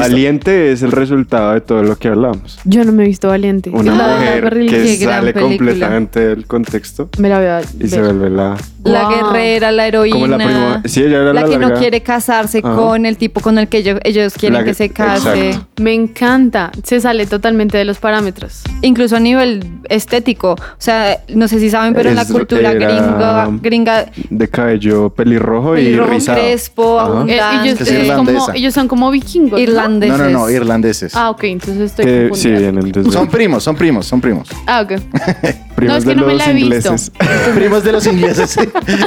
Valiente es el resultado de todo lo que hablamos. Yo no me he visto Valiente. Una La la mujer guerrilla. que sale película. completamente del contexto Me la voy a y se ver. vuelve la... La Wow. guerrera, la heroína. Como la prima... Sí, ella era la, la que no larga. quiere casarse Ajá. con el tipo con el que ellos, ellos quieren La que que- se case. exacto. Me encanta. Se sale totalmente de los parámetros. Incluso a nivel estético. O sea, no sé si saben, pero en la Es- cultura gringa, gringa De cabello pelirrojo, pelirrojo, y rizado. crespo, Ajá. Eh, ellos, Es es como, ellos son como vikingos. ¿no? Irlandeses. No, no, no, irlandeses. Ah, ok, entonces estoy Que sí, confundida. vienen desde... Son primos, son primos, son primos. Ah, ok. primos no, es que de no me los la he visto. ingleses. primos de los ingleses.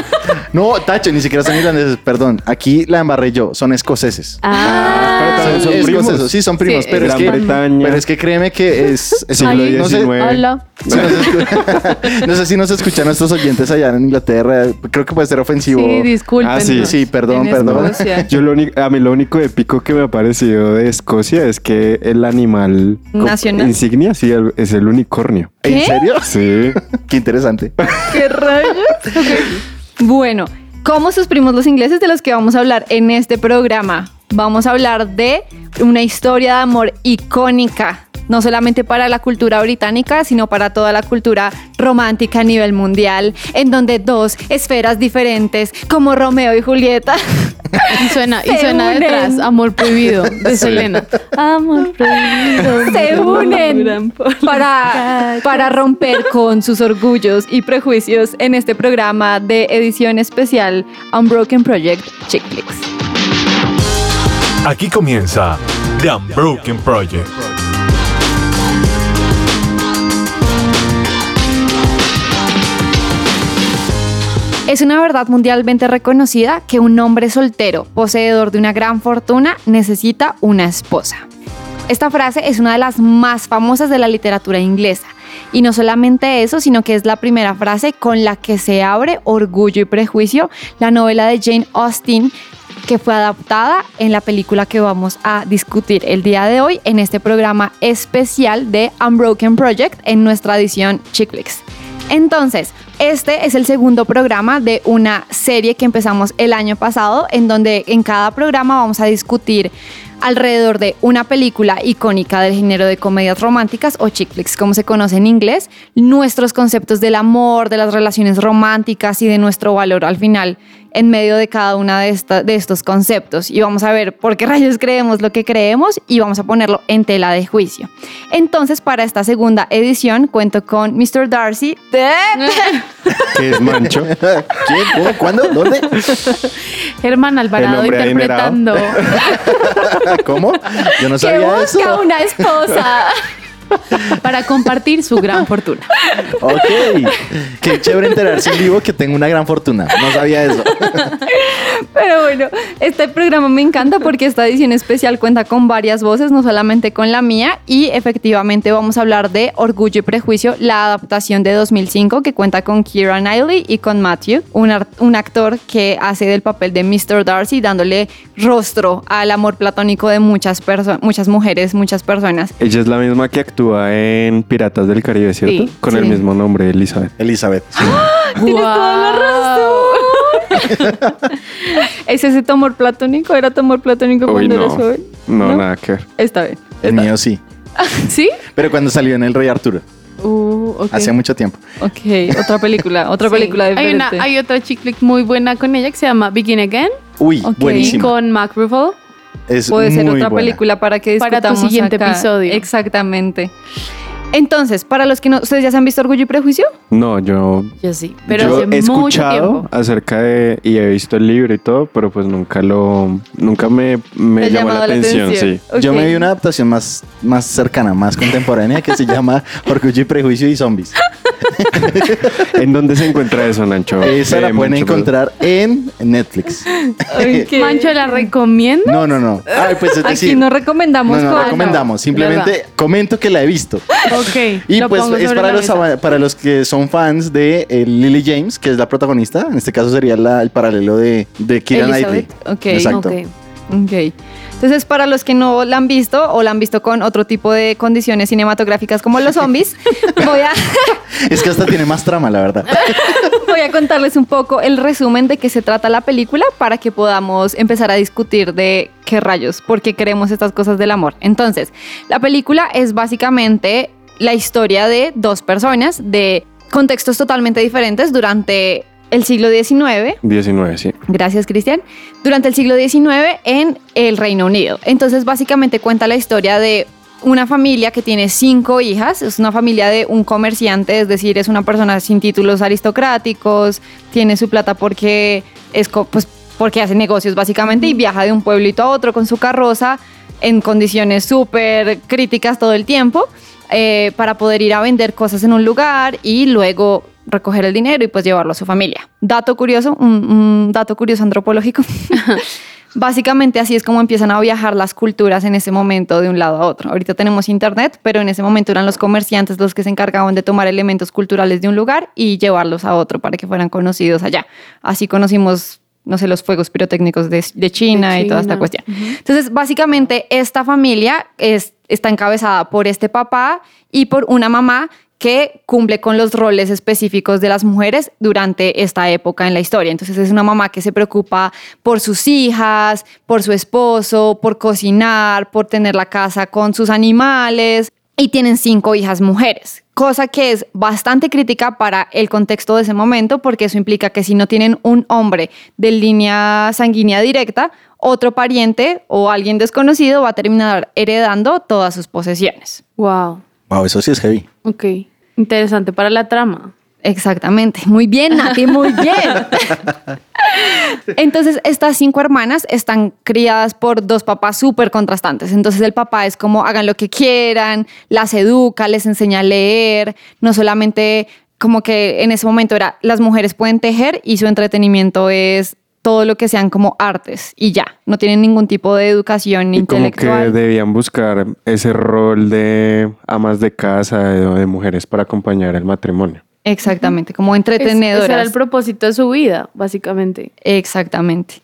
no, Tacho, ni siquiera son irlandeses, perdón. Aquí la embarré yo, son escoceses. Ah, pero Son, son primos. escoceses, sí, son primos, Sí, pero, es Gran que, Bretaña. pero es que créeme que es... es Siglo Ay, no sé- XIX. hola. si no, se escu- no sé si nos escuchan nuestros oyentes allá en Inglaterra. Creo que puede ser ofensivo. Sí, disculpen. Ah, sí, Sí, perdón, En perdón. Escocia. Yo lo único, a mí lo único épico que me ha parecido de Escocia es que el animal Nacional. insignia sí es el unicornio. ¿En serio? Sí. Qué interesante. ¿Qué rayos? Bueno, ¿cómo sus primos los ingleses de los que vamos a hablar en este programa? Vamos a hablar de una historia de amor icónica, no solamente para la cultura británica, sino para toda la cultura romántica a nivel mundial, en donde dos esferas diferentes, como Romeo y Julieta, Y suena, y Se suena unen. detrás, Amor Prohibido, de Selena. Amor Prohibido. se unen para, para romper con sus orgullos y prejuicios en este programa de edición especial Unbroken Project Chick Flicks. Aquí comienza The Unbroken Project. Es una verdad mundialmente reconocida que un hombre soltero, poseedor de una gran fortuna, necesita una esposa. Esta frase es una de las más famosas de la literatura inglesa. Y no solamente eso, sino que es la primera frase con la que se abre Orgullo y Prejuicio, la novela de Jane Austen, que fue adaptada en la película que vamos a discutir el día de hoy en este programa especial de Unbroken Project en nuestra edición Chick Flicks. Entonces, este es el segundo programa de una serie que empezamos el año pasado, en donde en cada programa vamos a discutir alrededor de una película icónica del género de comedias románticas o chick flicks, como se conoce en inglés, nuestros conceptos del amor, de las relaciones románticas y de nuestro valor al final en medio de cada una de, esta- de estos conceptos. Y vamos a ver por qué rayos creemos lo que creemos y vamos a ponerlo en tela de juicio. Entonces, para esta segunda edición, cuento con Mr. Darcy. Que es mancho. ¿Quién? ¿Cómo? ¿Cuándo? ¿Dónde? Germán Alvarado interpretando. ¿Cómo? Yo no que sabía eso. busca una esposa. para compartir su gran fortuna. Ok. Qué chévere enterarse en vivo que tengo una gran fortuna. No sabía eso. Pero bueno, este programa me encanta porque esta edición especial cuenta con varias voces, no solamente con la mía, y efectivamente vamos a hablar de Orgullo y Prejuicio, la adaptación de 2005 que cuenta con Keira Knightley y con Matthew, un, actor que hace del papel de Mr. Darcy, dándole rostro al amor platónico de muchas, muchas mujeres, muchas personas. Ella es la misma que actúa en Piratas del Caribe, ¿cierto? Sí, Con el mismo nombre, Elizabeth. Elizabeth. sí. Tienes toda la razón. ¿Es ese tu amor platónico? ¿Era tu amor platónico Uy, cuando no. eras joven? No, nada que ver. Está bien. El mío sí. ¿Sí? Pero cuando salió en El Rey Arturo. Uh, ok. Hace mucho tiempo. Ok, otra película, otra Sí. película hay, diferente. una, hay otra chick flick muy buena con ella que se llama Begin Again Uy, Ok. y buenísima. con Mark Ruffalo. Es Puede ser muy otra buena. película para que Para tu discutamos siguiente acá. episodio. Exactamente. Entonces, para los que no, ¿ustedes ya se han visto Orgullo y Prejuicio? No, yo, Yo sí, pero yo hace he mucho escuchado tiempo. acerca de y he visto el libro y todo, pero pues nunca lo, nunca me, me ¿Te ha llamó la atención, atención? sí. Yo me vi una adaptación más, más cercana, más contemporánea que se llama Orgullo y Prejuicio y Zombies. ¿En dónde se encuentra eso, Nacho? Esa la pueden Mancho, encontrar en Netflix. Mancho la recomiendo. No, no, no. Ay, pues es Aquí decir, no recomendamos no, no cosas. recomendamos. Simplemente comento que la he visto. Ok. Y lo pues pongo es sobre para la los, mesa. ama- para los que son fans de eh, Lily James, que es la protagonista. En este caso sería la- el paralelo de, de Kira Knightley. Elizabeth, ok, Exacto. Ok. Ok. Entonces, para los que no la han visto o la han visto con otro tipo de condiciones cinematográficas como los zombies, voy a, Es que hasta tiene más trama, la verdad. voy a contarles un poco el resumen de qué se trata la película para que podamos empezar a discutir de qué rayos, por qué queremos estas cosas del amor. Entonces, la película es básicamente la historia de dos personas de contextos totalmente diferentes durante el siglo XIX 19, sí. Gracias, Cristian. Durante el siglo XIX en el Reino Unido. Entonces, básicamente cuenta la historia de una familia que tiene cinco hijas. Es una familia de un comerciante, es decir, es una persona sin títulos aristocráticos, tiene su plata porque es co- pues, porque hace negocios básicamente y viaja de un pueblito a otro con su carroza en condiciones súper críticas todo el tiempo eh, para poder ir a vender cosas en un lugar y luego recoger el dinero y pues llevarlo a su familia. Dato curioso, un, un dato curioso antropológico. Básicamente así es como empiezan a viajar las culturas en ese momento de un lado a otro. Ahorita tenemos internet, pero en ese momento eran los comerciantes los que se encargaban de tomar elementos culturales de un lugar y llevarlos a otro para que fueran conocidos allá. Así conocimos, no sé, los fuegos pirotécnicos de, de China De y toda esta cuestión. Entonces, básicamente esta familia es, está encabezada por este papá y por una mamá que cumple con los roles específicos de las mujeres durante esta época en la historia. Entonces es una mamá que se preocupa por sus hijas, por su esposo, por cocinar, por tener la casa con sus animales y tienen cinco hijas mujeres, cosa que es bastante crítica para el contexto de ese momento porque eso implica que si no tienen un hombre de línea sanguínea directa, otro pariente o alguien desconocido va a terminar heredando todas sus posesiones. Wow. Wow, eso sí es heavy. Ok. Interesante para la trama. Exactamente. Muy bien, Nati, muy bien. Entonces, estas cinco hermanas están criadas por dos papás súper contrastantes. Entonces, el papá es como hagan lo que quieran, las educa, les enseña a leer, no solamente como que en ese momento era las mujeres pueden tejer y su entretenimiento es todo lo que sean como artes y ya, no tienen ningún tipo de educación Y como que intelectual. debían buscar ese rol de amas de casa, de, de mujeres para acompañar el matrimonio. Exactamente, como entretenedoras. Ese era el propósito de su vida, básicamente. Exactamente.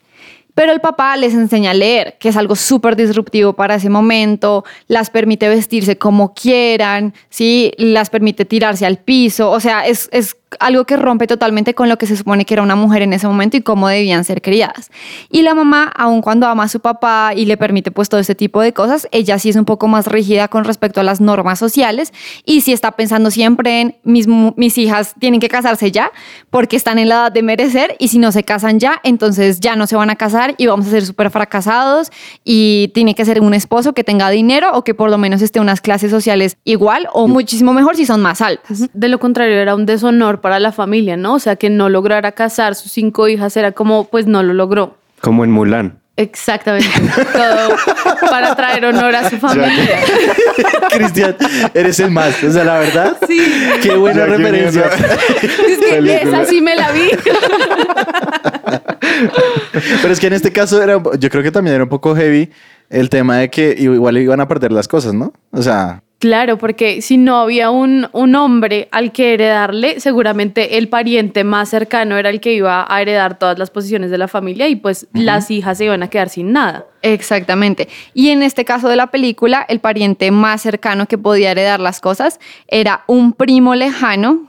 Pero el papá les enseña a leer, que es algo súper disruptivo para ese momento, las permite vestirse como quieran, ¿sí? las permite tirarse al piso, o sea, es, es algo que rompe totalmente con lo que se supone que era una mujer en ese momento y cómo debían ser criadas. Y la mamá, aun cuando ama a su papá y le permite pues todo ese tipo de cosas, ella sí es un poco más rígida con respecto a las normas sociales y sí está pensando siempre en mis, mis hijas tienen que casarse ya porque están en la edad de merecer y si no se casan ya, entonces ya no se van a casar y vamos a ser súper fracasados y tiene que ser un esposo que tenga dinero o que por lo menos esté en unas clases sociales igual o muchísimo mejor si son más altas. De lo contrario, era un deshonor para la familia, ¿no? O sea, que no lograra casar sus cinco hijas era como, pues no lo logró. Como en Mulan. Exactamente. Todo para traer honor a su familia. Cristian, eres el más. O sea, la verdad, Sí. qué buena referencia. Es que Película. esa sí me la vi. Pero es que en este caso era, yo creo que también era un poco heavy el tema de que igual iban a perder las cosas, ¿no? O sea, Claro, porque si no había un, un hombre al que heredarle, seguramente el pariente más cercano era el que iba a heredar todas las posiciones de la familia y pues las hijas se iban a quedar sin nada. Exactamente. Y en este caso de la película, el pariente más cercano que podía heredar las cosas era un primo lejano,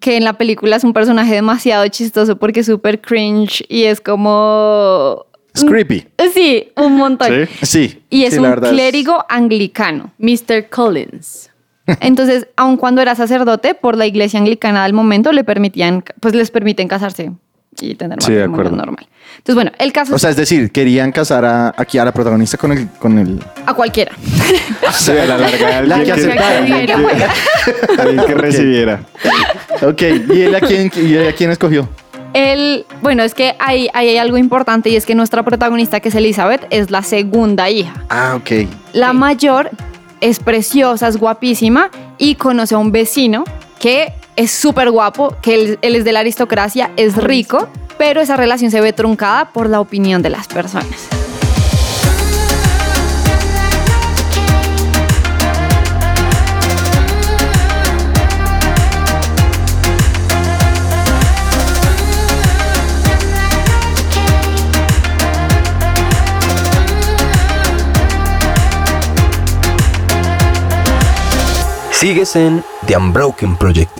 que en la película es un personaje demasiado chistoso porque es súper cringe y es como... es creepy. Sí, un montón. ¿Sí? Sí. Y es sí, un es- clérigo anglicano. Mr. Collins. Entonces, aun cuando era sacerdote, por la iglesia anglicana del momento le permitían, pues les permiten casarse y tener Sí, matrimonio normal. Entonces, bueno, el caso O sea, es decir, querían casar a, aquí a la protagonista con el, con el. a cualquiera. Sí, a la larga, La que aceptara, alguien que recibiera. Ok, ¿y él a quién, y él a quién escogió? El, bueno, es que hay, ahí hay algo importante y es que nuestra protagonista, que es Elizabeth, es la segunda hija. Ah, ok. La Sí. mayor es preciosa, es guapísima y conoce a un vecino que es súper guapo, que él, él es de la aristocracia, es rico, pero esa relación se ve truncada por la opinión de las personas. Sigues en The Unbroken Project.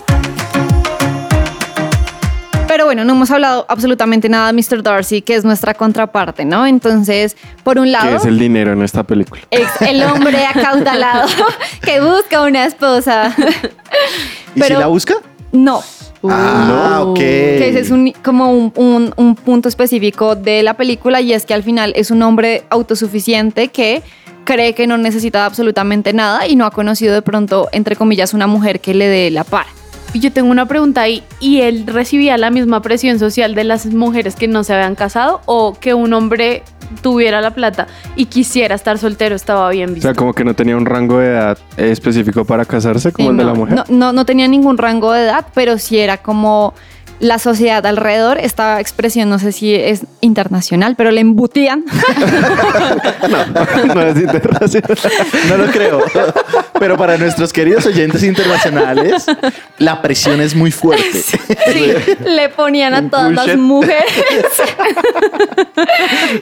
Pero bueno, no hemos hablado absolutamente nada de Mr. Darcy, que es nuestra contraparte, ¿no? Entonces, por un Que lado, es el dinero en esta película. es el hombre acaudalado que busca una esposa. ¿Y si la busca? No, Ah, ok. que ese es un, como un, un- un punto específico de la película y es que al final es un hombre autosuficiente que cree que no necesita absolutamente nada y no ha conocido de pronto, entre comillas, una mujer que le dé la par. Y Yo tengo una pregunta ahí. ¿Y él recibía la misma presión social de las mujeres que no se habían casado o que un hombre tuviera la plata y quisiera estar soltero estaba bien O visto? sea, como que no tenía un rango de edad específico para casarse, como Sí, el de no, la mujer. No, no, no tenía ningún rango de edad, pero sí era como la sociedad alrededor. Esta expresión no sé si es internacional, pero le embutían. No, es internacional. No lo creo. Pero para nuestros queridos oyentes internacionales, la presión es muy fuerte. Sí, le ponían a todas las mujeres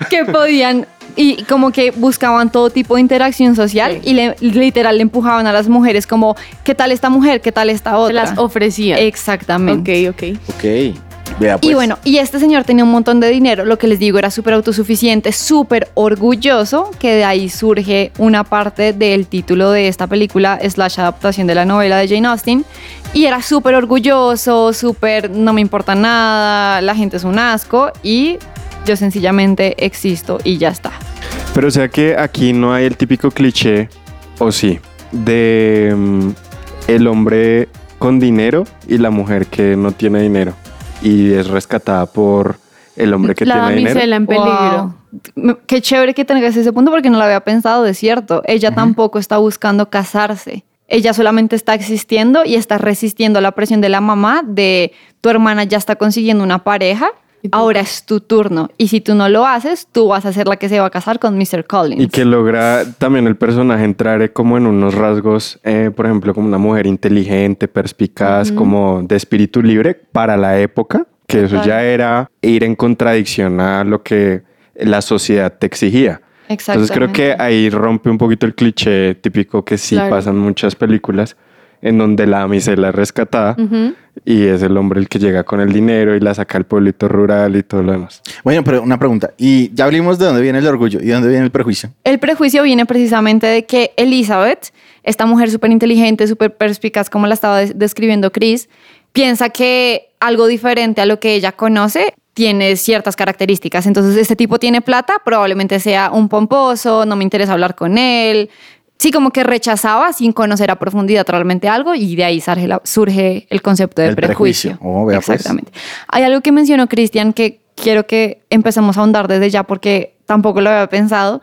que podían y como que buscaban todo tipo de interacción social y le, literal le empujaban a las mujeres como ¿qué tal esta mujer? ¿qué tal esta Se otra? las ofrecían. Exactamente. Ok, ok. Ok. Vea, pues. Y bueno, y este señor tenía un montón de dinero, lo que les digo era súper autosuficiente, súper orgulloso, que de ahí surge una parte del título de esta película, slash adaptación de la novela de Jane Austen, y era súper orgulloso, súper no me importa nada, la gente es un asco, y yo sencillamente existo y ya está. Pero o sea que aquí no hay el típico cliché, o sí, de mm, el hombre con dinero y la mujer que no tiene dinero y es rescatada por el hombre que la tiene dinero. damisela en peligro. Wow. Qué chévere que tengas ese punto porque no lo había pensado, de cierto. Ella tampoco está buscando casarse. Ella solamente está existiendo y está resistiendo a la presión de la mamá de tu hermana ya está consiguiendo una pareja, ahora es tu turno. Y si tú no lo haces, tú vas a ser la que se va a casar con Mr. Collins. Y que logra también el personaje entrar eh, como en unos rasgos, eh, por ejemplo, como una mujer inteligente, perspicaz, como de espíritu libre para la época, que eso ya era ir en contradicción a lo que la sociedad te exigía. Entonces creo que ahí rompe un poquito el cliché típico que sí Claro. pasa en muchas películas, en donde la damisela es rescatada Ujú. y es el hombre el que llega con el dinero y la saca al pueblito rural y todo lo demás. Bueno, pero una pregunta. Y ya hablamos de dónde viene el orgullo y de dónde viene el prejuicio. El prejuicio viene precisamente de que Elizabeth, esta mujer súper inteligente, súper perspicaz, como la estaba des- describiendo Chris, piensa que algo diferente a lo que ella conoce tiene ciertas características. Entonces, este tipo tiene plata, probablemente sea un pomposo, no me interesa hablar con él. Sí, como que rechazaba sin conocer a profundidad realmente algo y de ahí surge, la- surge el concepto El prejuicio. prejuicio. Oh, vea pues. Exactamente. Hay algo que mencionó Cristian que quiero que empecemos a ahondar desde ya porque tampoco lo había pensado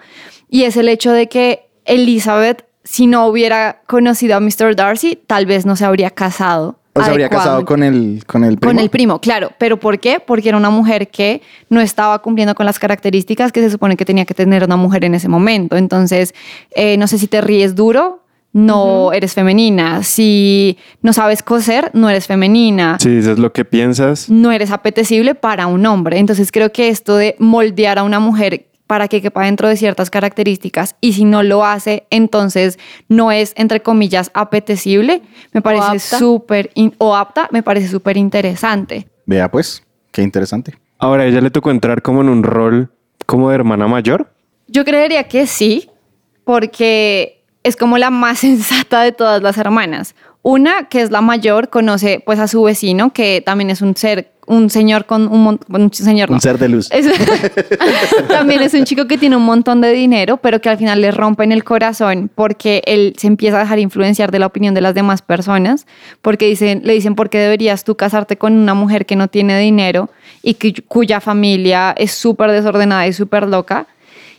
y es el hecho de que Elizabeth, si no hubiera conocido a Mr. Darcy, tal vez no se habría casado. O se habría casado con el, con el primo. Con el primo, claro. ¿Pero por qué? Porque era una mujer que no estaba cumpliendo con las características que se supone que tenía que tener una mujer en ese momento. Entonces, eh, no sé si te ríes duro, no eres femenina. Si no sabes coser, no eres femenina. Si dices lo que piensas, No eres apetecible para un hombre. Entonces, creo que esto de moldear a una mujer para que quepa dentro de ciertas características y si no lo hace, entonces no es, entre comillas, apetecible, me parece súper, o apta, me parece súper interesante. Vea pues, qué interesante. ahora a ella le tocó entrar como en un rol como de hermana mayor. Yo creería que sí, porque es como la más sensata de todas las hermanas. Una, que es la mayor, conoce pues a su vecino, que también es un ser, un señor con un, un señor, no. Un ser de luz. Es- también es un chico que tiene un montón de dinero, pero que al final le rompen el corazón porque él se empieza a dejar influenciar de la opinión de las demás personas, porque dicen, le dicen, ¿por qué deberías tú casarte con una mujer que no tiene dinero y que- cuya familia es súper desordenada y súper loca?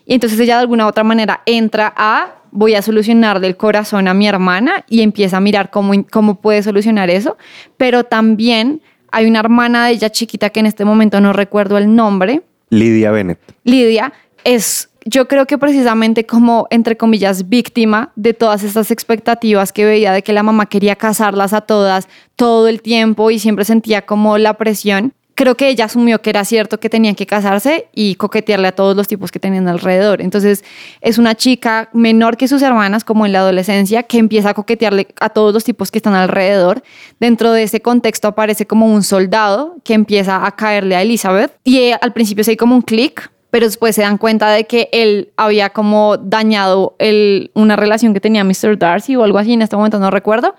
Y entonces ella de alguna u otra manera entra a, voy a solucionarle el corazón a mi hermana y empieza a mirar cómo, cómo puede solucionar eso, pero también hay una hermana de ella chiquita que en este momento no recuerdo el nombre, Lidia Bennett. Lidia es, yo creo que precisamente como, entre comillas, víctima de todas estas expectativas que veía de que la mamá quería casarlas a todas todo el tiempo y siempre sentía como la presión. Creo que ella asumió que era cierto que tenían que casarse y coquetearle a todos los tipos que tenían alrededor. Entonces es una chica menor que sus hermanas, como en la adolescencia, que empieza a coquetearle a todos los tipos que están alrededor. Dentro de ese contexto aparece como un soldado que empieza a caerle a Elizabeth y eh, al principio se hay como un clic. Pero después se dan cuenta de que él había como dañado el, una relación que tenía Mr. Darcy o algo así, en este momento no recuerdo,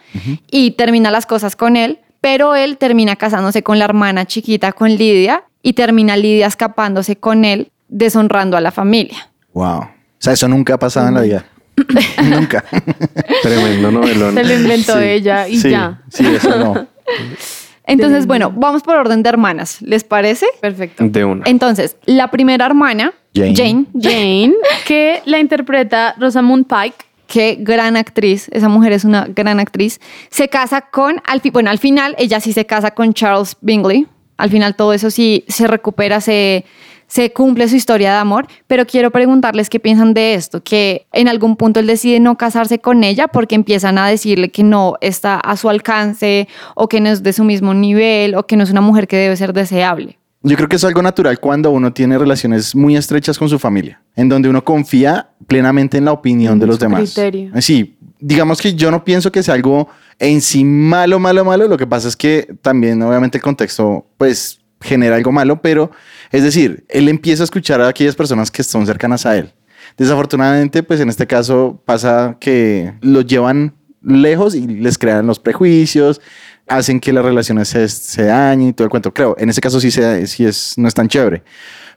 y termina las cosas con él pero él termina casándose con la hermana chiquita, con Lidia, y termina Lidia escapándose con él, deshonrando a la familia. Wow. O sea, eso nunca ha pasado en la vida. nunca. Tremendo novelón. Se lo inventó Sí, ella y sí, ya. Sí, eso no. Entonces, bueno, vamos por orden de hermanas, ¿les parece? Perfecto. De una. Entonces, la primera hermana, Jane. Jane, Jane, que la interpreta Rosamund Pike. Qué gran actriz, esa mujer es una gran actriz, se casa con, al bueno, al final ella sí se casa con Charles Bingley, al final todo eso sí se recupera, se, se cumple su historia de amor, pero quiero preguntarles qué piensan de esto, que en algún punto él decide no casarse con ella porque empiezan a decirle que no está a su alcance o que no es de su mismo nivel o que no es una mujer que debe ser deseable. Yo creo que es algo natural cuando uno tiene relaciones muy estrechas con su familia, en donde uno confía plenamente en la opinión de los demás. criterio. Sí, digamos que yo no pienso que sea algo en sí malo, malo, malo. Lo que pasa es que también, obviamente, el contexto, pues, genera algo malo, pero es decir, él empieza a escuchar a aquellas personas que son cercanas a él. Desafortunadamente, pues en este caso pasa que los llevan lejos y les crean los prejuicios, hacen que las relaciones se, se dañen y todo el cuento. Creo, en ese caso sí, se, sí es, no es tan chévere.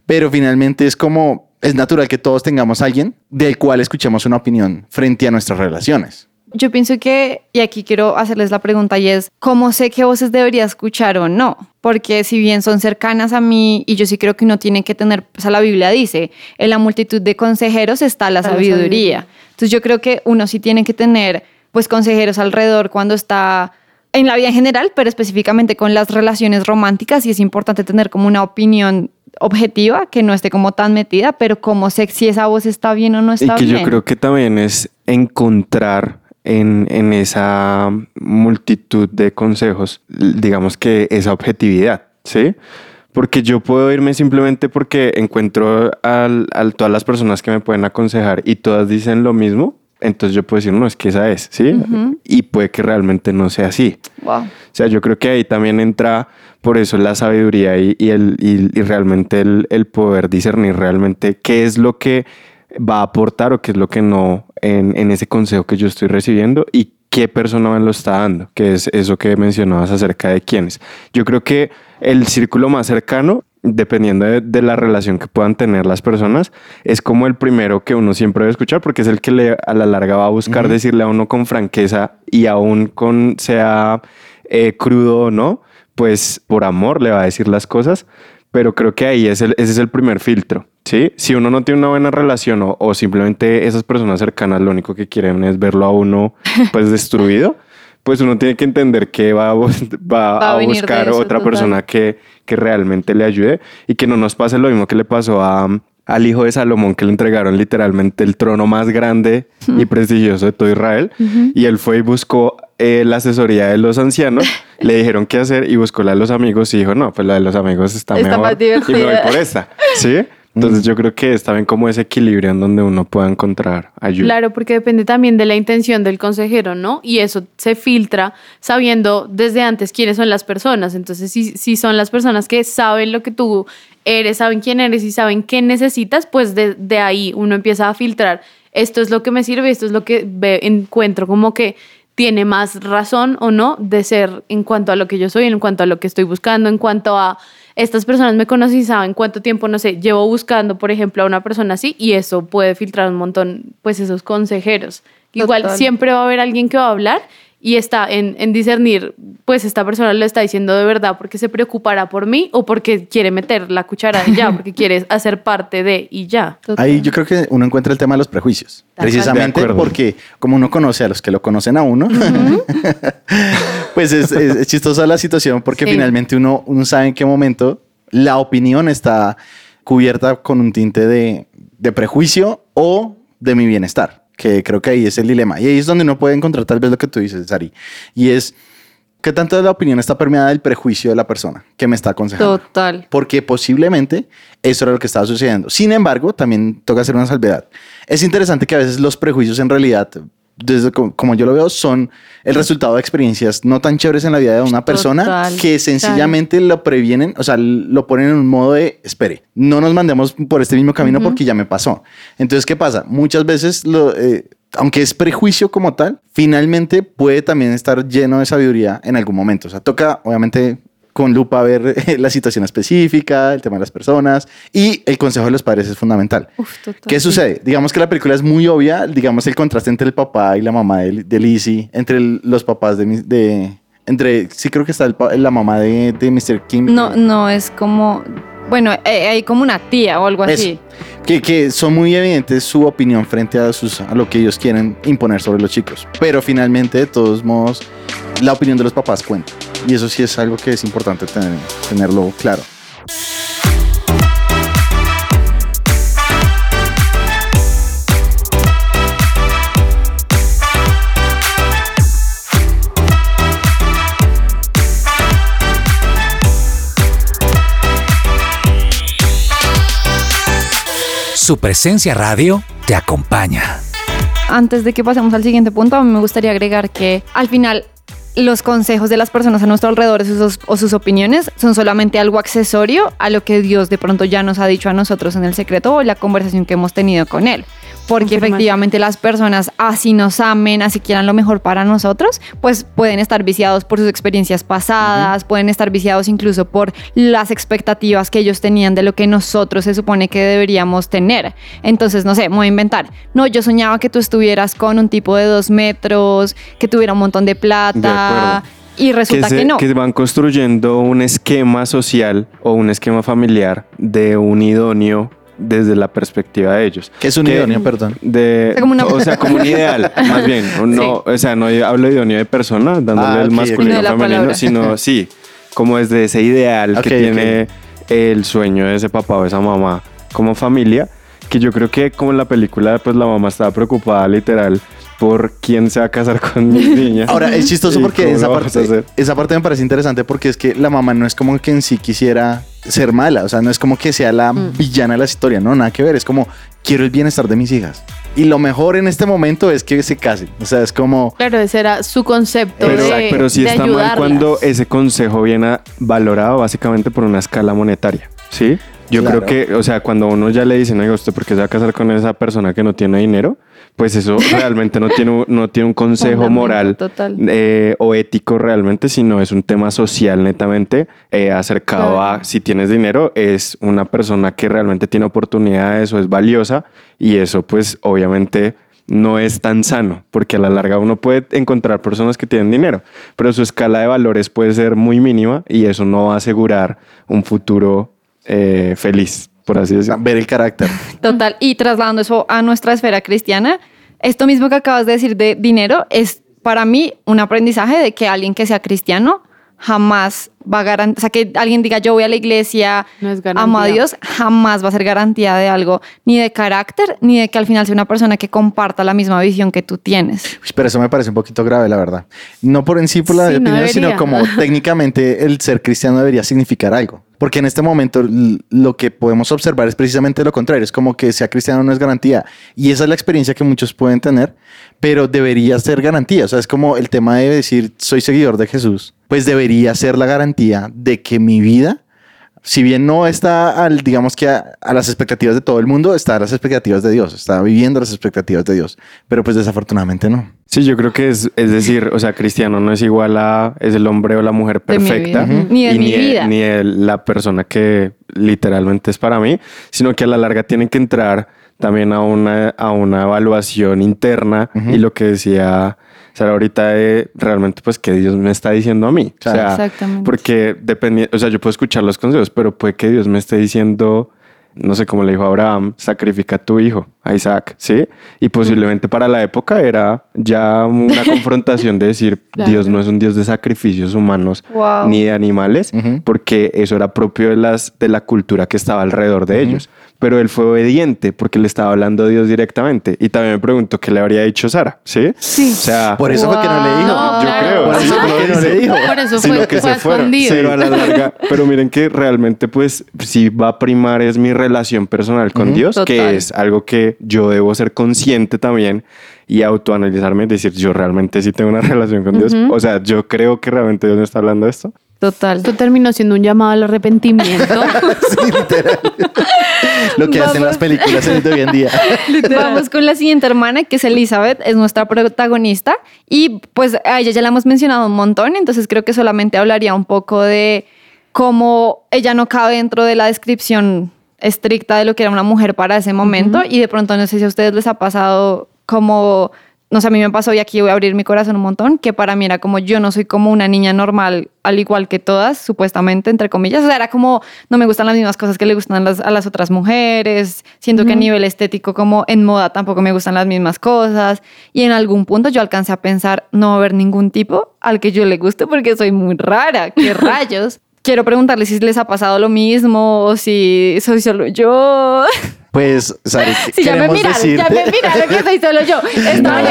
Pero finalmente es como, es natural que todos tengamos a alguien del cual escuchemos una opinión frente a nuestras relaciones. Yo pienso que, y aquí quiero hacerles la pregunta, y es, ¿cómo sé qué voces debería escuchar o no? Porque si bien son cercanas a mí, y yo sí creo que uno tiene que tener, o sea, la Biblia dice, en la multitud de consejeros está la la sabiduría. sabiduría. Entonces yo creo que uno sí tiene que tener, pues, consejeros alrededor cuando está en la vida en general, pero específicamente con las relaciones románticas, y es importante tener como una opinión objetiva, que no esté como tan metida, pero como sé si esa voz está bien o no Y está que bien. yo creo que también es encontrar en, en esa multitud de consejos, digamos que esa objetividad, ¿sí? Porque yo puedo irme simplemente porque encuentro al, al- todas las personas que me pueden aconsejar y todas dicen lo mismo, entonces yo puedo decir, no, es que esa es, ¿sí? Y puede que realmente no sea así. Wow. O sea, yo creo que ahí también entra por eso la sabiduría y, y el, y, y realmente el, el poder discernir realmente qué es lo que va a aportar o qué es lo que no en, en ese consejo que yo estoy recibiendo y qué persona me lo está dando, que es eso que mencionabas acerca de quiénes. Yo creo que el círculo más cercano, dependiendo de, de la relación que puedan tener las personas, es como el primero que uno siempre debe escuchar porque es el que le, a la larga va a buscar decirle a uno con franqueza y aún con sea eh, crudo o no, pues por amor le va a decir las cosas, pero creo que ahí es el, ese es el primer filtro, ¿sí? Si uno no tiene una buena relación o, o simplemente esas personas cercanas lo único que quieren es verlo a uno pues destruido, pues uno tiene que entender que va a, bus- va Va a a venir de buscar eso, otra total. persona que, que realmente le ayude y que no nos pase lo mismo que le pasó a, al hijo de Salomón, que le entregaron literalmente el trono más grande y prestigioso de todo Israel. Y él fue y buscó eh, la asesoría de los ancianos, le dijeron qué hacer y buscó la de los amigos y dijo, no, pues la de los amigos está, Está mejor más y me voy por esta. ¿Sí? Entonces yo creo que está bien como ese equilibrio en donde uno pueda encontrar ayuda. Claro, porque depende también de la intención del consejero, ¿no? Y eso se filtra sabiendo desde antes quiénes son las personas. Entonces, si, si son las personas que saben lo que tú eres, saben quién eres y saben qué necesitas, pues de, de ahí uno empieza a filtrar. Esto es lo que me sirve, esto es lo que ve- encuentro como que tiene más razón o no de ser en cuanto a lo que yo soy, en cuanto a lo que estoy buscando, en cuanto a estas personas me conocen y saben cuánto tiempo, no sé, llevo buscando, por ejemplo, a una persona así y eso puede filtrar un montón, pues esos consejeros. Igual Total. siempre va a haber alguien que va a hablar y está en, en discernir, pues esta persona lo está diciendo de verdad porque se preocupará por mí o porque quiere meter la cuchara y ya, porque quiere hacer parte de y ya. Ahí yo creo que uno encuentra el tema de los prejuicios. Precisamente porque como uno conoce a los que lo conocen a uno, pues es, es- es chistosa la situación porque Sí. finalmente uno, uno sabe en qué momento la opinión está cubierta con un tinte de, de prejuicio o de mi bienestar, que creo que ahí es el dilema. Y ahí es donde uno puede encontrar tal vez lo que tú dices, Sari, y es ¿Qué tanto de la opinión está permeada del prejuicio de la persona que me está aconsejando? Total. porque posiblemente eso era lo que estaba sucediendo. Sin embargo, también toca hacer una salvedad. Es interesante que a veces los prejuicios en realidad, desde co- como yo lo veo, son el resultado de experiencias no tan chéveres en la vida de una persona Total, que sencillamente lo previenen, o sea, lo ponen en un modo de, espere, no nos mandemos por este mismo camino porque ya me pasó. Entonces, ¿qué pasa? Muchas veces lo... eh, aunque es prejuicio como tal, finalmente puede también estar lleno de sabiduría en algún momento. O sea, toca, obviamente, con lupa ver eh, la situación específica, el tema de las personas y el consejo de los padres es fundamental. Uf. ¿Qué sucede? Digamos que la película es muy obvia, digamos el contraste entre el papá y la mamá de, de Lizzie, entre el- los papás de, de entre, sí creo que está el la mamá de, de Mr. Kim. No, no, es como, bueno, eh, hay como una tía o algo Eso. así. que, que son muy evidentes su opinión frente a, sus, a lo que ellos quieren imponer sobre los chicos. Pero finalmente, de todos modos, la opinión de los papás cuenta. Y eso sí es algo que es importante tener, tenerlo claro. Su presencia radio te acompaña. Antes de que pasemos al siguiente punto, a mí me gustaría agregar que al final los consejos de las personas a nuestro alrededor o sus opiniones son solamente algo accesorio a lo que Dios de pronto ya nos ha dicho a nosotros en el secreto o la conversación que hemos tenido con Él. Porque efectivamente las personas, así nos amen, así quieran lo mejor para nosotros, pues pueden estar viciados por sus experiencias pasadas, pueden estar viciados incluso por las expectativas que ellos tenían de lo que nosotros se supone que deberíamos tener. Entonces, no sé, me voy a inventar. No, yo soñaba que tú estuvieras con un tipo de dos metros, que tuviera un montón de plata. De y resulta que, que, se- no. que van construyendo un esquema social o un esquema familiar de un idóneo desde la perspectiva de ellos. Que es un Que- idóneo, perdón. De, O sea, como una- O sea, como un ideal, más bien. No, O sea, no hablo de idóneo de persona, dándole Ah, el masculino ok. No de la femenino, sino sí, como desde ese ideal Ok, que tiene el sueño de ese papá o esa mamá como familia, que yo creo que como en la película, pues la mamá estaba preocupada literal por quién se va a casar con mis niñas. Ahora, es chistoso porque esa parte, esa parte me parece interesante porque es que la mamá no es como que en sí quisiera ser mala, o sea, no es como que sea la villana de la historia, no, nada que ver, es como quiero el bienestar de mis hijas. Y lo mejor en este momento es que se casen, o sea, es como... Claro, ese era su concepto Pero, de, pero sí de está mal ayudarlas. cuando ese consejo viene valorado básicamente por una escala monetaria, ¿sí? Yo Claro. creo que, o sea, cuando uno ya le dice, no, ¿usted por qué se va a casar con esa persona que no tiene dinero? Pues eso realmente no tiene, un- no tiene un consejo moral eh, o ético realmente, sino es un tema social netamente eh, acercado Claro. a si tienes dinero, es una persona que realmente tiene oportunidades o es valiosa y eso pues obviamente no es tan sano, porque a la larga uno puede encontrar personas que tienen dinero, pero su escala de valores puede ser muy mínima y eso no va a asegurar un futuro eh, feliz, por así decirlo. Ver el carácter. Total. Y trasladando eso a nuestra esfera cristiana, esto mismo que acabas de decir de dinero es para mí un aprendizaje de que alguien que sea cristiano jamás va a garantizar, o sea, que alguien diga yo voy a la iglesia, No es garantía. amo a Dios, jamás va a ser garantía de algo, ni de carácter, ni de que al final sea una persona que comparta la misma visión que tú tienes. Pero eso me parece un poquito grave, la verdad. No por en sí por la Sí, no opinión, sino como técnicamente el ser cristiano debería significar algo. Porque en este momento lo que podemos observar es precisamente lo contrario. Es como que sea cristiano no es garantía. Y esa es la experiencia que muchos pueden tener, pero debería ser garantía. O sea, es como el tema de decir soy seguidor de Jesús. Pues debería ser la garantía de que mi vida si bien no está al, digamos que a, a las expectativas de todo el mundo, está a las expectativas de Dios, está viviendo las expectativas de Dios, pero pues desafortunadamente no. Sí, yo creo que es, es decir, o sea, cristiano no es igual a, es el hombre o la mujer perfecta. Ni de y mi ni, vida. ni de la persona que literalmente es para mí, sino que a la larga tienen que entrar también a una, a una evaluación interna y lo que decía Sara ahorita de realmente pues que Dios me está diciendo a mí. O sea, Exactamente. porque depende, o sea, yo puedo escuchar los consejos, pero puede que Dios me esté diciendo no sé cómo le dijo a Abraham, sacrifica a tu hijo, a Isaac, ¿sí? Y posiblemente para la época era ya una confrontación de decir, Claro. Dios no es un Dios de sacrificios humanos Wow. ni de animales, porque eso era propio de, las, de la cultura que estaba alrededor de ellos. Pero él fue obediente porque le estaba hablando a Dios directamente. Y también me pregunto qué le habría dicho Sara, ¿sí? Sí. O sea, Por eso fue que no le dijo. No, yo claro. creo. Por eso fue que no le dijo. Por eso sino fue, que fue se fueron. escondido. Pero a la larga, pero miren que realmente pues si va a primar es mi relación personal con Dios, Total. que es algo que yo debo ser consciente también y autoanalizarme y decir, yo realmente sí tengo una relación con Dios. O sea, yo creo que realmente Dios me está hablando de esto. Total. Esto terminó siendo un llamado al arrepentimiento. Sí, literal. Lo que hacen las películas de hoy en día. Vamos con la siguiente hermana, que es Elizabeth, es nuestra protagonista. Y pues a ella ya la hemos mencionado un montón, entonces creo que solamente hablaría un poco de cómo ella no cabe dentro de la descripción estricta de lo que era una mujer para ese momento. Y de pronto no sé si a ustedes les ha pasado como, no sé, a mí me pasó y aquí voy a abrir mi corazón un montón, que para mí era como yo no soy como una niña normal, al igual que todas, supuestamente, entre comillas. O sea, era como, no me gustan las mismas cosas que le gustan a las, a las otras mujeres. Siento que a nivel estético, como en moda, tampoco me gustan las mismas cosas. Y en algún punto yo alcancé a pensar, no va a haber ningún tipo al que yo le guste porque soy muy rara. ¿Qué rayos? Quiero preguntarles si les ha pasado lo mismo o si soy solo yo. Pues, Sari, Si ya me miraron, ya me miraron que soy solo yo. No,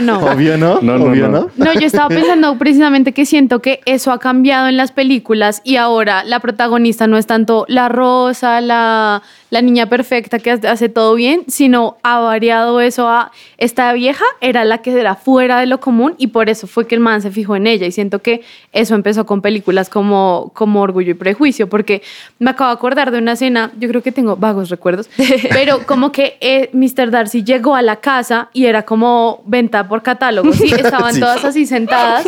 no, no. Obvio no, No, no, obvio no. no. No, yo estaba pensando precisamente que siento que eso ha cambiado en las películas y ahora la protagonista no es tanto la rosa, la, la niña perfecta que hace- hace todo bien, sino ha variado eso a esta vieja era la que era fuera de lo común y por eso fue que el man se fijó en ella y siento que eso empezó con películas como, como Orgullo y Prejuicio porque me acabo de acordar de una escena, yo creo que tengo vagos recuerdos, pero como que eh, Mr. Darcy llegó a la casa y era como venta por catálogo, ¿sí? Estaban Sí. todas así sentadas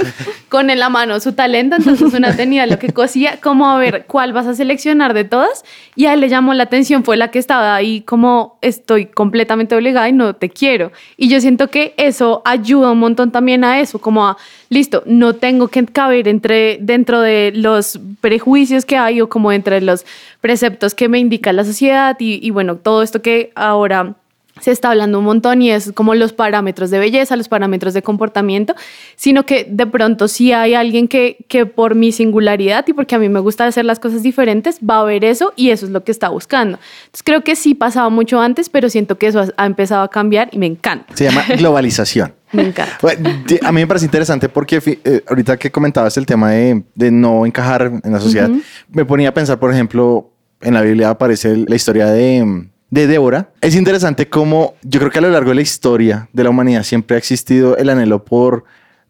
con en la mano su talento, entonces una tenía lo que cosía, como a ver cuál vas a seleccionar de todas y a él le llamó la atención, fue la que estaba ahí como estoy completamente obligada y no te quiero. Y yo siento que eso ayuda un montón también a eso, como a, listo, no tengo que caber entre, dentro de los prejuicios que hay o como entre los preceptos que me indica la sociedad y, y bueno, todo esto que ahora se está hablando un montón y es como los parámetros de belleza, los parámetros de comportamiento, sino que de pronto sí hay alguien que, que por mi singularidad y porque a mí me gusta hacer las cosas diferentes, va a ver eso y eso es lo que está buscando. Entonces creo que sí pasaba mucho antes, pero siento que eso ha, ha empezado a cambiar y me encanta, Se llama globalización. me encanta. A mí me parece interesante porque eh, ahorita que comentabas el tema de, de no encajar en la sociedad, me ponía a pensar, por ejemplo, en la Biblia aparece la historia de, de Débora. Es interesante cómo yo creo que a lo largo de la historia de la humanidad siempre ha existido el anhelo por,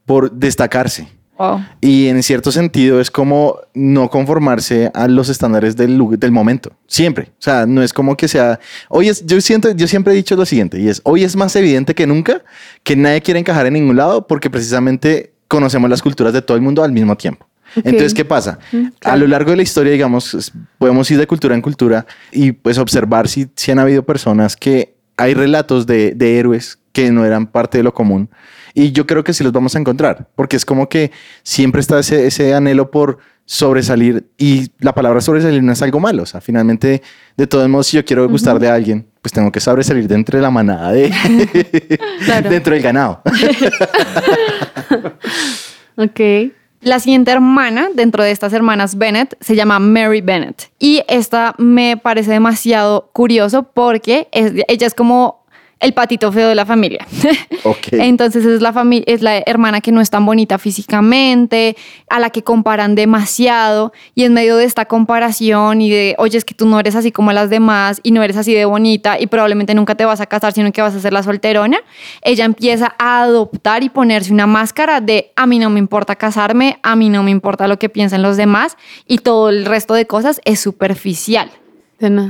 por destacarse. Wow. Y en cierto sentido es como no conformarse a los estándares del, del momento. Siempre. O sea, no es como que sea. Hoy es, yo siento, yo siempre he dicho lo siguiente, y es hoy es más evidente que nunca que nadie quiere encajar en ningún lado porque precisamente conocemos las culturas de todo el mundo al mismo tiempo. Entonces, ¿qué pasa? A lo largo de la historia, digamos, podemos ir de cultura en cultura y pues observar si, si han habido personas que hay relatos de, de héroes que no eran parte de lo común. Y yo creo que sí los vamos a encontrar, porque es como que siempre está ese, ese anhelo por sobresalir y la palabra sobresalir no es algo malo. O sea, finalmente, de todos modos, si yo quiero gustarle a alguien, pues tengo que sobresalir dentro de la manada, de dentro del ganado. Ok. La siguiente hermana dentro de estas hermanas Bennett se llama Mary Bennett. Y esta me parece demasiado curioso porque es- ella es como el patito feo de la familia. Entonces es la familia, es la hermana que no es tan bonita físicamente, a la que comparan demasiado y en medio de esta comparación y de, oye, es que tú no eres así como las demás y no eres así de bonita y probablemente nunca te vas a casar, sino que vas a ser la solterona, ella empieza a adoptar y ponerse una máscara de, a mí no me importa casarme, a mí no me importa lo que piensen los demás y todo el resto de cosas es superficial.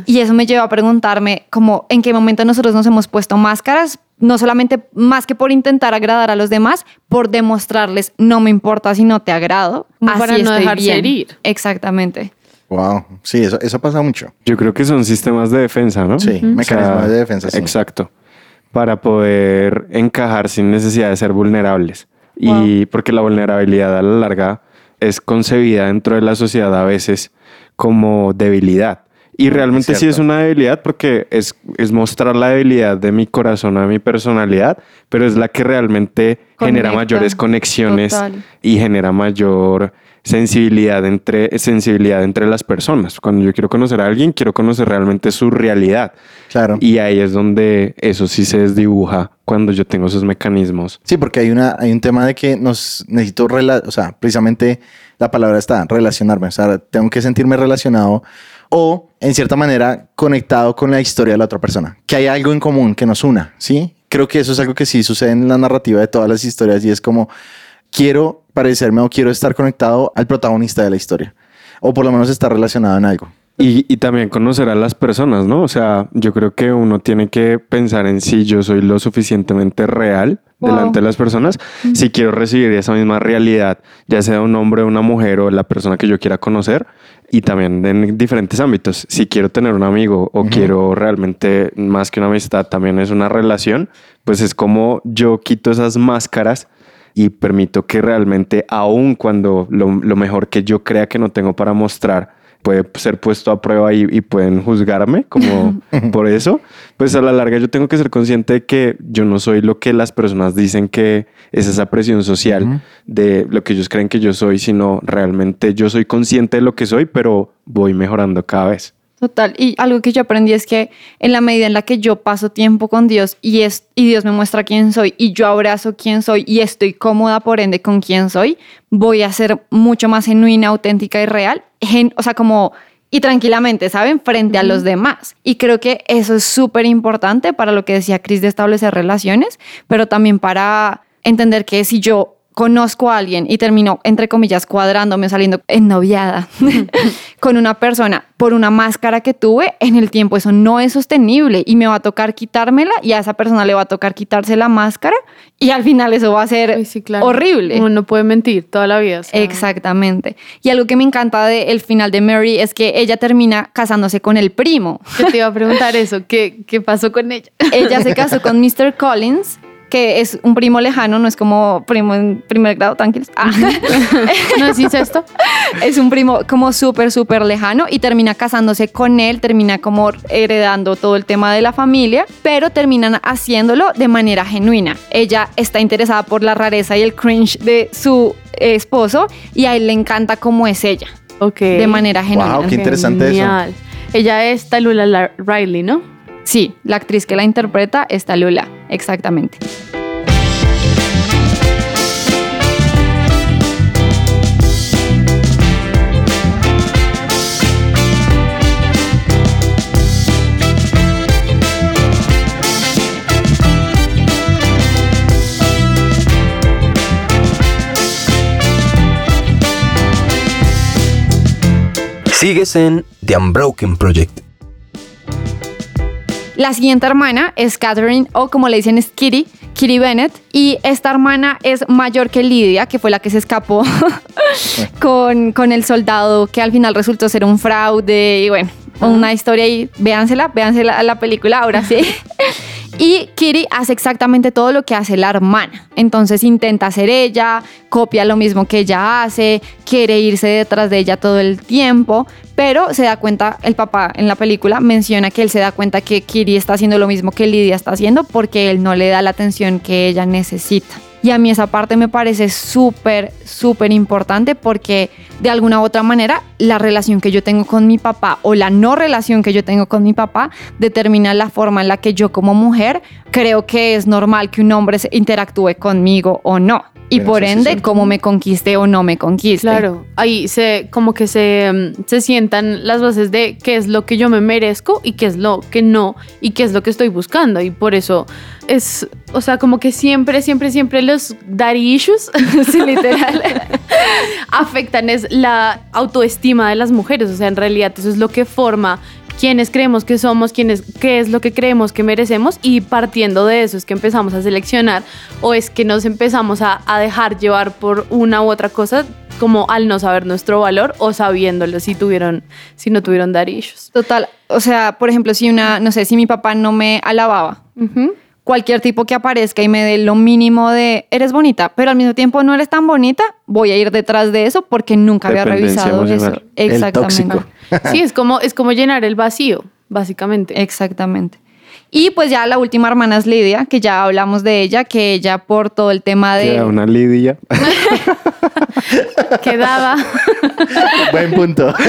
Y eso me lleva a preguntarme como en qué momento nosotros nos hemos puesto máscaras, no solamente más que por intentar agradar a los demás, por demostrarles no me importa si no te agrado, así para no dejarse bien". herir. Exactamente. Wow. Sí, eso, eso pasa mucho. Yo creo que son sistemas de defensa, ¿no? Sí, mecanismos de defensa, sí. Exacto. Para poder encajar sin necesidad de ser vulnerables. Y porque la vulnerabilidad a la larga es concebida dentro de la sociedad a veces como debilidad. Y realmente sí es una debilidad porque es, es mostrar la debilidad de mi corazón a mi personalidad, pero es la que realmente genera mayores conexiones Total. y genera mayor sensibilidad entre, sensibilidad entre las personas. Cuando yo quiero conocer a alguien, quiero conocer realmente su realidad. Claro. Y ahí es donde eso sí se desdibuja cuando yo tengo esos mecanismos. Sí, porque hay, una, hay un tema de que nos necesito, rela- o sea, precisamente la palabra está, relacionarme, o sea, tengo que sentirme relacionado o, en cierta manera, conectado con la historia de la otra persona, que hay algo en común que nos una, ¿sí? Creo que eso es algo que sí sucede en la narrativa de todas las historias y es como, quiero parecerme o quiero estar conectado al protagonista de la historia, o por lo menos estar relacionado en algo. Y, y también conocer a las personas, ¿no? O sea, yo creo que uno tiene que pensar en si yo soy lo suficientemente real Wow. delante de las personas, si quiero recibir esa misma realidad, ya sea un hombre, una mujer o la persona que yo quiera conocer, y también en diferentes ámbitos. Si quiero tener un amigo o quiero realmente, más que una amistad, también es una relación, pues es como yo quito esas máscaras y permito que realmente, aun cuando lo, lo mejor que yo crea que no tengo para mostrar puede ser puesto a prueba y, y pueden juzgarme como por eso, pues a la larga yo tengo que ser consciente de que yo no soy lo que las personas dicen que es esa presión social de lo que ellos creen que yo soy, sino realmente yo soy consciente de lo que soy, pero voy mejorando cada vez. Total. Y algo que yo aprendí es que en la medida en la que yo paso tiempo con Dios y, es, y Dios me muestra quién soy y yo abrazo quién soy y estoy cómoda por ende con quién soy, voy a ser mucho más genuina, auténtica y real. Gen- o sea, como y tranquilamente, ¿saben? Frente a los demás. Y creo que eso es súper importante para lo que decía Chris de establecer relaciones, pero también para entender que si yo conozco a alguien y termino, entre comillas, cuadrándome, saliendo ennoviada con una persona por una máscara que tuve, en el tiempo eso no es sostenible y me va a tocar quitármela y a esa persona le va a tocar quitarse la máscara y al final eso va a ser Ay, sí, claro. horrible. Uno no puede mentir toda la vida. o sea, Exactamente. Y algo que me encanta del final de Mary es que ella termina casándose con el primo. Yo te iba a preguntar eso, ¿qué, qué pasó con ella? Ella se casó con Mr. Collins, que es un primo lejano, no es como primo en primer grado, tranquilos. Ah. ¿No decís esto? es un primo como súper, súper lejano y termina casándose con él, termina como heredando todo el tema de la familia, pero terminan haciéndolo de manera genuina. Ella está interesada por la rareza y el cringe de su esposo y a él le encanta cómo es ella, Ok. de manera genuina. Wow, qué interesante eso. Genial. Ella es Talula La- Riley, ¿no? Sí, la actriz que la interpreta está Lula, exactamente. Sigues en The Unbroken Project. La siguiente hermana es Catherine, o como le dicen es Kitty, Kitty Bennett. Y esta hermana es mayor que Lidia, que fue la que se escapó con, con el soldado, que al final resultó ser un fraude. Y bueno, una historia ahí. Véansela, véansela la película, ahora sí. Y Kitty hace exactamente todo lo que hace la hermana. Entonces intenta ser ella, copia lo mismo que ella hace, quiere irse detrás de ella todo el tiempo, pero se da cuenta, el papá en la película menciona que él se da cuenta que Kitty está haciendo lo mismo que Lidia está haciendo porque él no le da la atención que ella necesita. Y a mí esa parte me parece súper, súper importante porque de alguna u otra manera la relación que yo tengo con mi papá o la no relación que yo tengo con mi papá determina la forma en la que yo como mujer creo que es normal que un hombre se- interactúe conmigo o no. Y por ende, cómo me conquiste o no me conquiste. Claro, ahí se como que se, mm, se sientan las bases de qué es lo que yo me merezco y qué es lo que no y qué es lo que estoy buscando y por eso es, o sea, como que siempre, siempre, siempre los daddy issues, literal, afectan es la autoestima de las mujeres, o sea, en realidad eso es lo que forma quiénes creemos que somos, quiénes, qué es lo que creemos que merecemos y partiendo de eso es que empezamos a seleccionar o es que nos empezamos a, a dejar llevar por una u otra cosa como al no saber nuestro valor o sabiéndolo si tuvieron, si no tuvieron dar issues. Total. O sea, por ejemplo, si una, no sé, si mi papá no me alababa, Ujú. Cualquier tipo que aparezca y me dé lo mínimo de eres bonita, pero al mismo tiempo no eres tan bonita, voy a ir detrás de eso porque nunca había revisado eso. Exactamente. Sí, es como, es como llenar el vacío, básicamente. Exactamente. Y pues ya la última hermana es Lidia, que ya hablamos de ella, que ella por todo el tema de... Queda una lidia. Quedaba. Buen punto.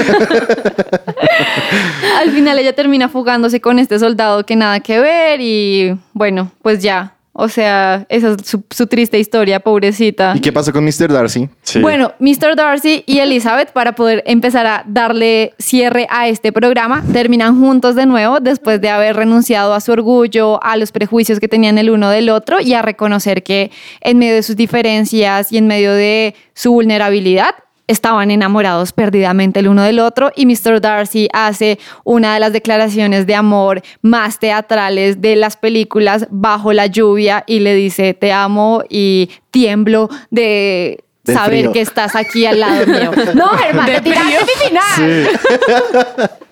Al final ella termina fugándose con este soldado que nada que ver y bueno, pues ya. O sea, esa es su, su triste historia, pobrecita. ¿Y qué pasó con Mr. Darcy? Sí. Bueno, Mr. Darcy y Elizabeth, para poder empezar a darle cierre a este programa, terminan juntos de nuevo después de haber renunciado a su orgullo, a los prejuicios que tenían el uno del otro y a reconocer que en medio de sus diferencias y en medio de su vulnerabilidad, estaban enamorados perdidamente el uno del otro y Mr. Darcy hace una de las declaraciones de amor más teatrales de las películas bajo la lluvia y le dice te amo y tiemblo de saber frío. que estás aquí al lado mío. No, Germán, te tiraste mi final.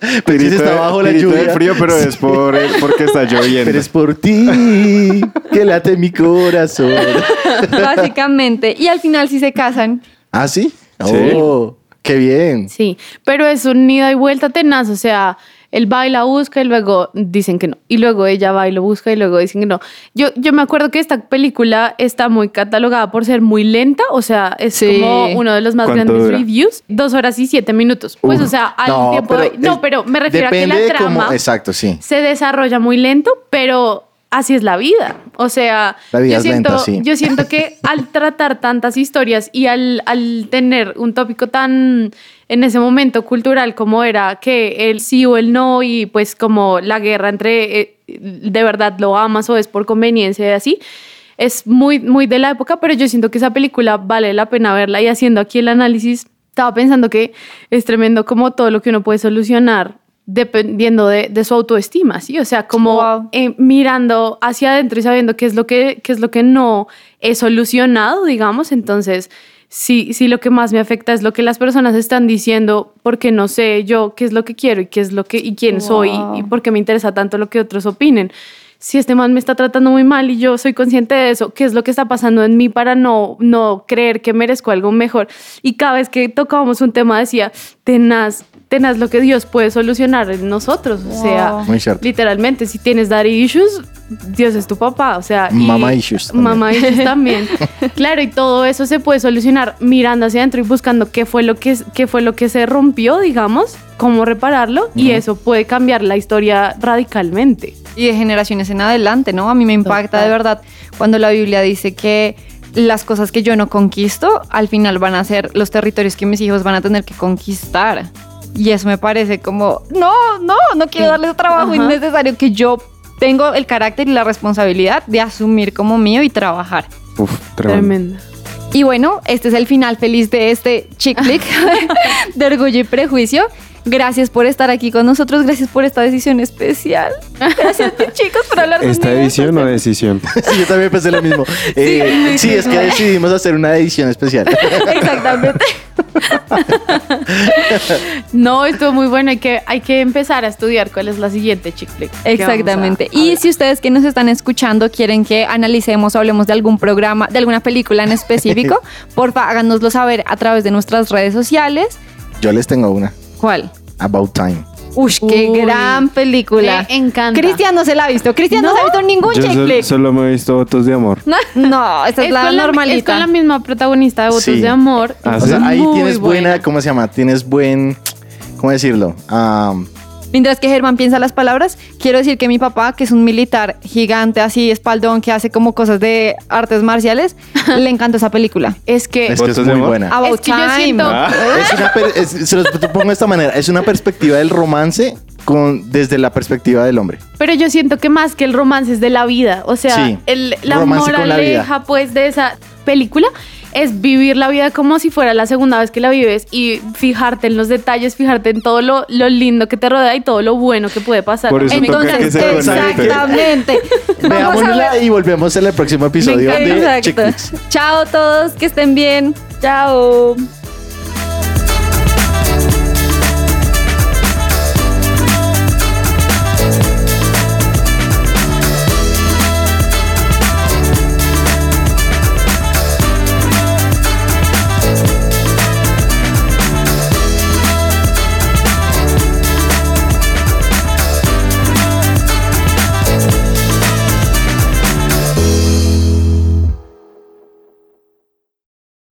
Pero si está bajo la Grito de lluvia. frío, pero es por, porque está lloviendo. Pero es por ti que late mi corazón. Básicamente. Y al final sí se casan. ¿Ah, sí? Sí. Oh, qué bien. Sí, pero es un ida y vuelta tenaz, o sea, él va y la busca y luego dicen que no. Y luego ella va y lo busca y luego dicen que no. Yo, yo me acuerdo que esta película está muy catalogada por ser muy lenta, o sea, es Sí. como uno de los más ¿Cuánto grandes dura? reviews. Dos horas y siete minutos. Pues, Uf. o sea, al tiempo de- No, pero me refiero a que la de cómo- trama exacto, sí. se desarrolla muy lento, pero así es la vida. O sea, yo, siento, lenta, sí. yo siento que al tratar tantas historias y al, al tener un tópico tan en ese momento cultural como era que el sí o el no y pues como la guerra entre eh, de verdad lo amas o es por conveniencia y así. Es muy, muy de la época, pero yo siento que esa película vale la pena verla y haciendo aquí el análisis, estaba pensando que es tremendo como todo lo que uno puede solucionar dependiendo de, de su autoestima, ¿sí? O sea, como Wow. eh, mirando hacia adentro y sabiendo qué es lo que, qué es lo que no he solucionado, digamos, entonces, si, si lo que más me afecta es lo que las personas están diciendo, porque no sé yo qué es lo que quiero y qué es lo que y quién soy y, y por qué me interesa tanto lo que otros opinen. Si este man me está tratando muy mal y yo soy consciente de eso, ¿qué es lo que está pasando en mí para no, no creer que merezco algo mejor? Y cada vez que tocábamos un tema decía, tenaz, tenaz lo que Dios puede solucionar en nosotros. O sea, Wow. Muy cierto. literalmente, si tienes daddy issues, Dios es tu papá. O sea, Mama issues. Mama issues también. claro, y todo eso se puede solucionar mirando hacia adentro y buscando qué fue lo que, qué fue lo que se rompió, digamos, cómo repararlo, y eso puede cambiar la historia radicalmente. y de generaciones en adelante, ¿no? A mí me impacta Total. de verdad cuando la Biblia dice que las cosas que yo no conquisto, al final van a ser los territorios que mis hijos van a tener que conquistar. Y eso me parece como, no, no, no quiero darle trabajo Ajá. innecesario que yo tengo el carácter y la responsabilidad de asumir como mío y trabajar. Uf, tremendo. Y bueno, este es el final feliz de este chick flick de Orgullo y Prejuicio. Gracias por estar aquí con nosotros, gracias por esta decisión especial. Gracias chicos por hablar ¿Esta conmigo. edición o decisión? Sí, yo también pensé lo mismo. Eh, sí, es que decidimos hacer una edición especial. Exactamente. No, estuvo muy bueno. Hay que, hay que empezar a estudiar cuál es la siguiente chick flick. Exactamente. Y si ustedes que nos están escuchando quieren que analicemos o hablemos de algún programa, de alguna película en específico, porfa, háganoslo saber a través de nuestras redes sociales. Yo les tengo una. ¿Cuál? About Time. Ush, qué Uy, gran película. me encanta. Cristian no se la ha visto. Cristian no, se ha visto ningún Yo chick sol- flick. solo me he visto votos de amor. No, esta es, Es la la, es normalita. con la misma protagonista de Votos Sí. de Amor. Ah, O ¿sí? sea, ahí tienes buena, ¿cómo se llama? Tienes buen, ¿cómo decirlo? Ah, Mientras que Germán piensa las palabras, quiero decir que mi papá, que es un militar gigante así, espaldón, que hace como cosas de artes marciales, le encantó esa película. Es que, es que es ¿Votos de muy buena. About es que yo Time. siento, Ah. Es una es- se los pongo de esta manera. Es una perspectiva del romance con, desde la perspectiva del hombre. pero yo siento que más que el romance es de la vida. O sea, Sí, el, la la moraleja vida. pues de esa película es vivir la vida como si fuera la segunda vez que la vives y fijarte en los detalles, fijarte en todo lo, lo lindo que te rodea y todo lo bueno que puede pasar. Por eso toca Entonces, que se conecte. exactamente. Vamos a Veámosla ver. y volvemos en el próximo episodio encanta. de. Chao todos, que estén bien. Chao.